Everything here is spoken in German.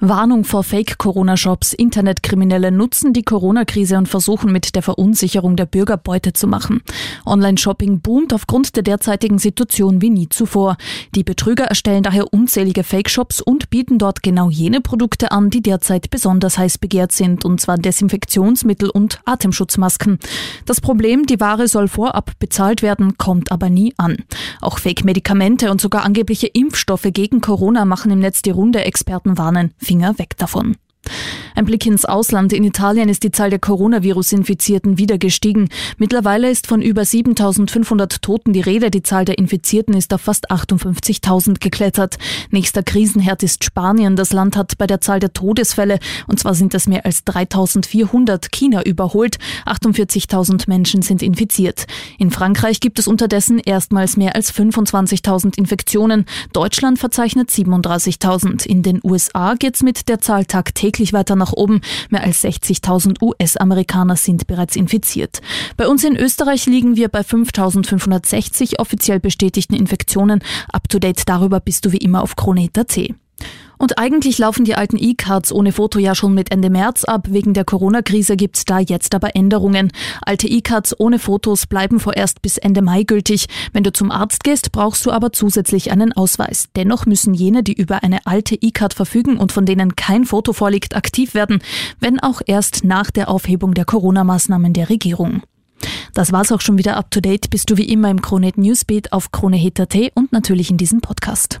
Warnung vor Fake-Corona-Shops. Internetkriminelle nutzen die Corona-Krise und versuchen mit der Verunsicherung der Bürger Beute zu machen. Online-Shopping boomt aufgrund der derzeitigen Situation wie nie zuvor. Die Betrüger erstellen daher unzählige Fake-Shops und bieten dort genau jene Produkte an, die derzeit besonders heiß begehrt sind, und zwar Desinfektionsmittel und Atemschutzmasken. Das Problem, die Ware soll vorab bezahlt werden, kommt aber nie an. Auch Fake-Medikamente und sogar angebliche Impfstoffe gegen Corona machen im Netz die Runde, Experten warnen. Finger weg davon. Ein Blick ins Ausland. In Italien ist die Zahl der Coronavirus-Infizierten wieder gestiegen. Mittlerweile ist von über 7500 Toten die Rede. Die Zahl der Infizierten ist auf fast 58.000 geklettert. Nächster Krisenherd ist Spanien. Das Land hat bei der Zahl der Todesfälle, und zwar sind es mehr als 3400, China überholt. 48.000 Menschen sind infiziert. In Frankreich gibt es unterdessen erstmals mehr als 25.000 Infektionen. Deutschland verzeichnet 37.000. In den USA geht's mit der Zahl tagtäglich weiter nach nach oben. Mehr als 60.000 US-Amerikaner sind bereits infiziert. Bei uns in Österreich liegen wir bei 5.560 offiziell bestätigten Infektionen. Up to date darüber bist du wie immer auf Krone.at. Und eigentlich laufen die alten E-Cards ohne Foto ja schon mit Ende März ab. Wegen der Corona-Krise gibt's da jetzt aber Änderungen. Alte E-Cards ohne Fotos bleiben vorerst bis Ende Mai gültig. Wenn du zum Arzt gehst, brauchst du aber zusätzlich einen Ausweis. Dennoch müssen jene, die über eine alte E-Card verfügen und von denen kein Foto vorliegt, aktiv werden, wenn auch erst nach der Aufhebung der Corona-Maßnahmen der Regierung. Das war's auch schon wieder up to date. Bist du wie immer im Kronet Newsbeat auf KroneHit.at und natürlich in diesem Podcast.